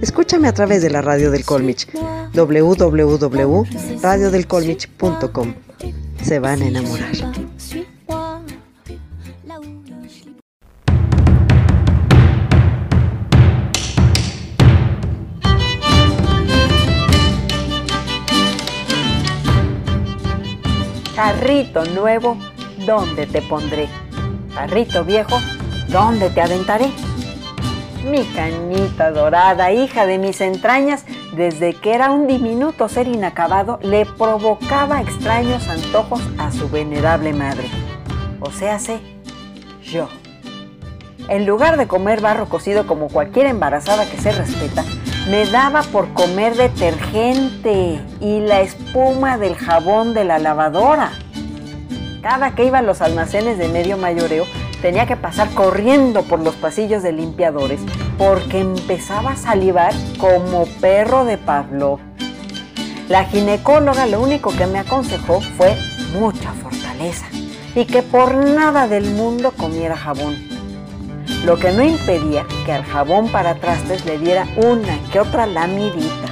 Escúchame a través de la radio del Colmich, www.radiodelcolmich.com. Se van a enamorar. Carrito nuevo, ¿dónde te pondré? Carrito viejo, ¿dónde te aventaré? Mi canita dorada, hija de mis entrañas, desde que era un diminuto ser inacabado, le provocaba extraños antojos a su venerable madre. O sea, sé, yo. En lugar de comer barro cocido como cualquier embarazada que se respeta, me daba por comer detergente y la espuma del jabón de la lavadora. Cada que iba a los almacenes de medio mayoreo, tenía que pasar corriendo por los pasillos de limpiadores porque empezaba a salivar como perro de Pavlov. La ginecóloga lo único que me aconsejó fue mucha fortaleza y que por nada del mundo comiera jabón. Lo que no impedía que al jabón para trastes le diera una que otra lamidita.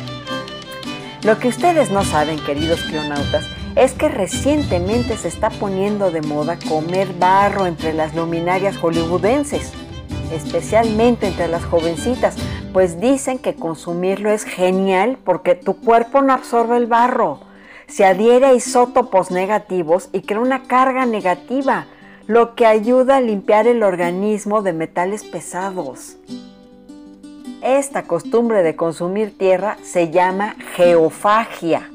Lo que ustedes no saben, queridos clonautas, es que recientemente se está poniendo de moda comer barro entre las luminarias hollywoodenses, especialmente entre las jovencitas, pues dicen que consumirlo es genial porque tu cuerpo no absorbe el barro, se adhiere a isótopos negativos y crea una carga negativa, lo que ayuda a limpiar el organismo de metales pesados. Esta costumbre de consumir tierra se llama geofagia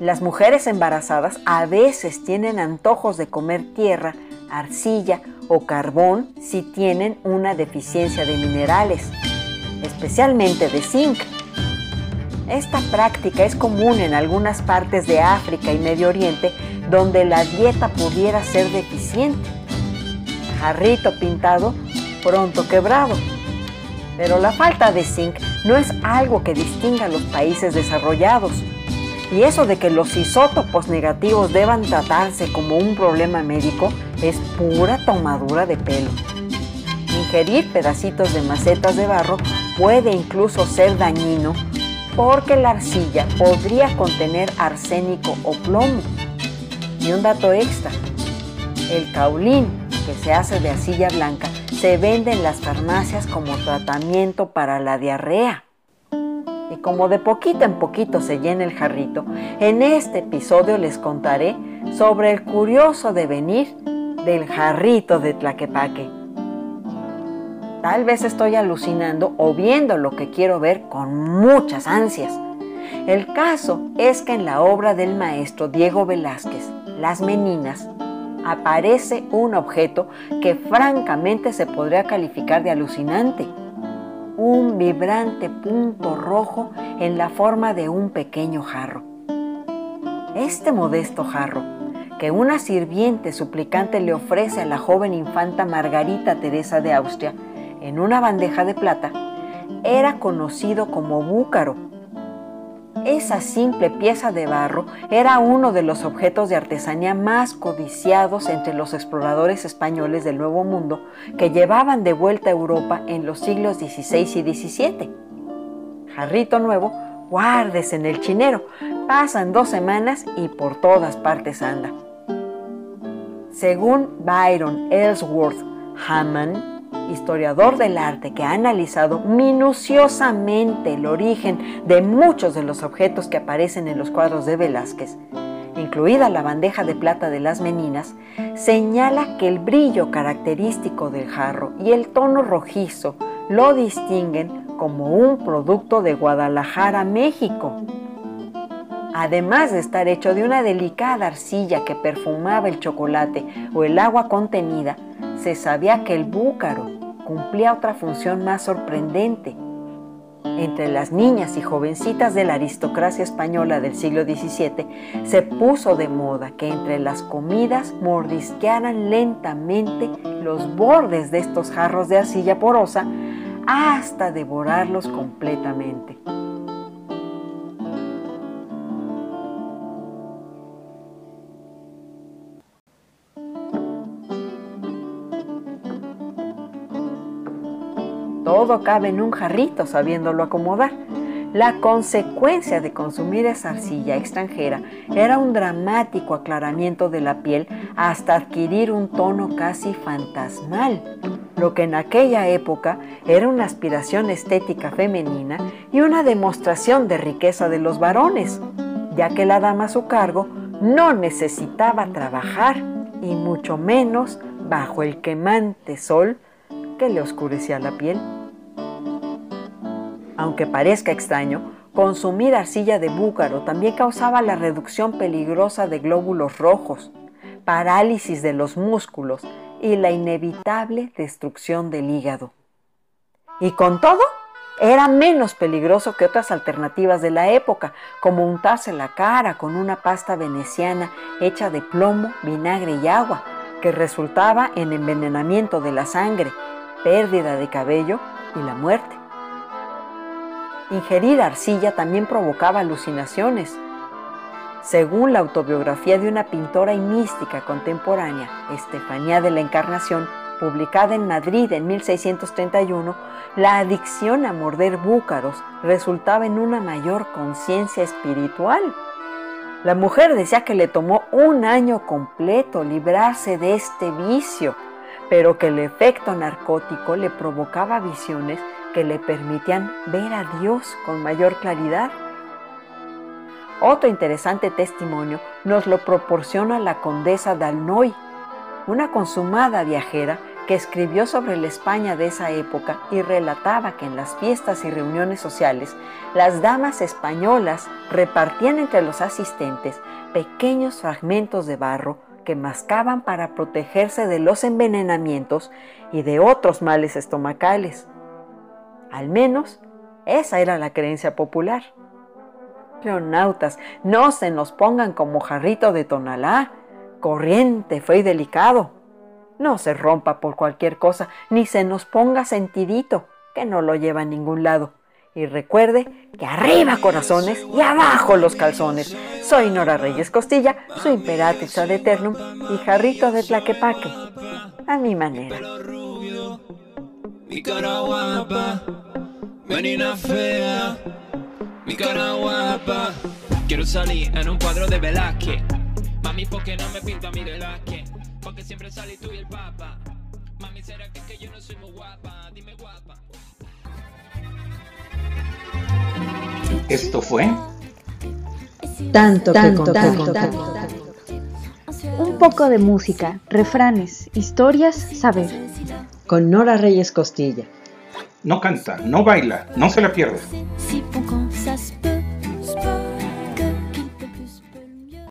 las mujeres embarazadas a veces tienen antojos de comer tierra, arcilla o carbón si tienen una deficiencia de minerales, especialmente de zinc. Esta práctica es común en algunas partes de África y Medio Oriente donde la dieta pudiera ser deficiente. Jarrito pintado, pronto quebrado. Pero la falta de zinc no es algo que distinga a los países desarrollados. Y eso de que los isótopos negativos deban tratarse como un problema médico es pura tomadura de pelo. Ingerir pedacitos de macetas de barro puede incluso ser dañino porque la arcilla podría contener arsénico o plomo. Y un dato extra, el caulín que se hace de arcilla blanca se vende en las farmacias como tratamiento para la diarrea y como de poquito en poquito se llena el jarrito, en este episodio les contaré sobre el curioso devenir del jarrito de Tlaquepaque. Tal vez estoy alucinando o viendo lo que quiero ver con muchas ansias. El caso es que en la obra del maestro Diego Velázquez, Las Meninas, aparece un objeto que francamente se podría calificar de alucinante un vibrante punto rojo en la forma de un pequeño jarro. Este modesto jarro, que una sirviente suplicante le ofrece a la joven infanta Margarita Teresa de Austria en una bandeja de plata, era conocido como búcaro esa simple pieza de barro era uno de los objetos de artesanía más codiciados entre los exploradores españoles del Nuevo Mundo que llevaban de vuelta a Europa en los siglos XVI y XVII. Jarrito nuevo, guardes en el chinero. Pasan dos semanas y por todas partes anda. Según Byron Ellsworth Hammond, historiador del arte que ha analizado minuciosamente el origen de muchos de los objetos que aparecen en los cuadros de Velázquez, incluida la bandeja de plata de las meninas, señala que el brillo característico del jarro y el tono rojizo lo distinguen como un producto de Guadalajara, México. Además de estar hecho de una delicada arcilla que perfumaba el chocolate o el agua contenida, se sabía que el búcaro cumplía otra función más sorprendente. entre las niñas y jovencitas de la aristocracia española del siglo XVII, se puso de moda que entre las comidas mordisquearan lentamente los bordes de estos jarros de arcilla porosa hasta devorarlos completamente. Todo cabe en un jarrito sabiéndolo acomodar. La consecuencia de consumir esa arcilla extranjera era un dramático aclaramiento de la piel hasta adquirir un tono casi fantasmal, lo que en aquella época era una aspiración estética femenina y una demostración de riqueza de los varones, ya que la dama a su cargo no necesitaba trabajar y mucho menos bajo el quemante sol que le oscurecía la piel. Aunque parezca extraño, consumir arcilla de búcaro también causaba la reducción peligrosa de glóbulos rojos, parálisis de los músculos y la inevitable destrucción del hígado. Y con todo, era menos peligroso que otras alternativas de la época, como untarse la cara con una pasta veneciana hecha de plomo, vinagre y agua, que resultaba en envenenamiento de la sangre, pérdida de cabello y la muerte. Ingerir arcilla también provocaba alucinaciones. Según la autobiografía de una pintora y mística contemporánea, Estefanía de la Encarnación, publicada en Madrid en 1631, la adicción a morder búcaros resultaba en una mayor conciencia espiritual. La mujer decía que le tomó un año completo librarse de este vicio, pero que el efecto narcótico le provocaba visiones que le permitían ver a Dios con mayor claridad. Otro interesante testimonio nos lo proporciona la condesa d'Alnoy, una consumada viajera que escribió sobre la España de esa época y relataba que en las fiestas y reuniones sociales las damas españolas repartían entre los asistentes pequeños fragmentos de barro que mascaban para protegerse de los envenenamientos y de otros males estomacales. Al menos esa era la creencia popular. Leonautas, no se nos pongan como jarrito de tonalá, corriente, fue y delicado. No se rompa por cualquier cosa, ni se nos ponga sentidito, que no lo lleva a ningún lado. Y recuerde que arriba corazones y abajo los calzones. Soy Nora Reyes Costilla, su imperatriz ad eternum y jarrito de tlaquepaque. A mi manera mi cara guapa, menina fea, mi cara guapa. Quiero salir en un cuadro de Velázquez. Mami, ¿por qué no me pinta mi Velázquez? Porque siempre salí tú y el papa. Mami, ¿será que, que yo no soy muy guapa? Dime guapa. Esto fue tanto, tanto, tanto, tanto, Un poco de música, refranes, historias, saber con Nora Reyes Costilla. No canta, no baila, no se la pierda.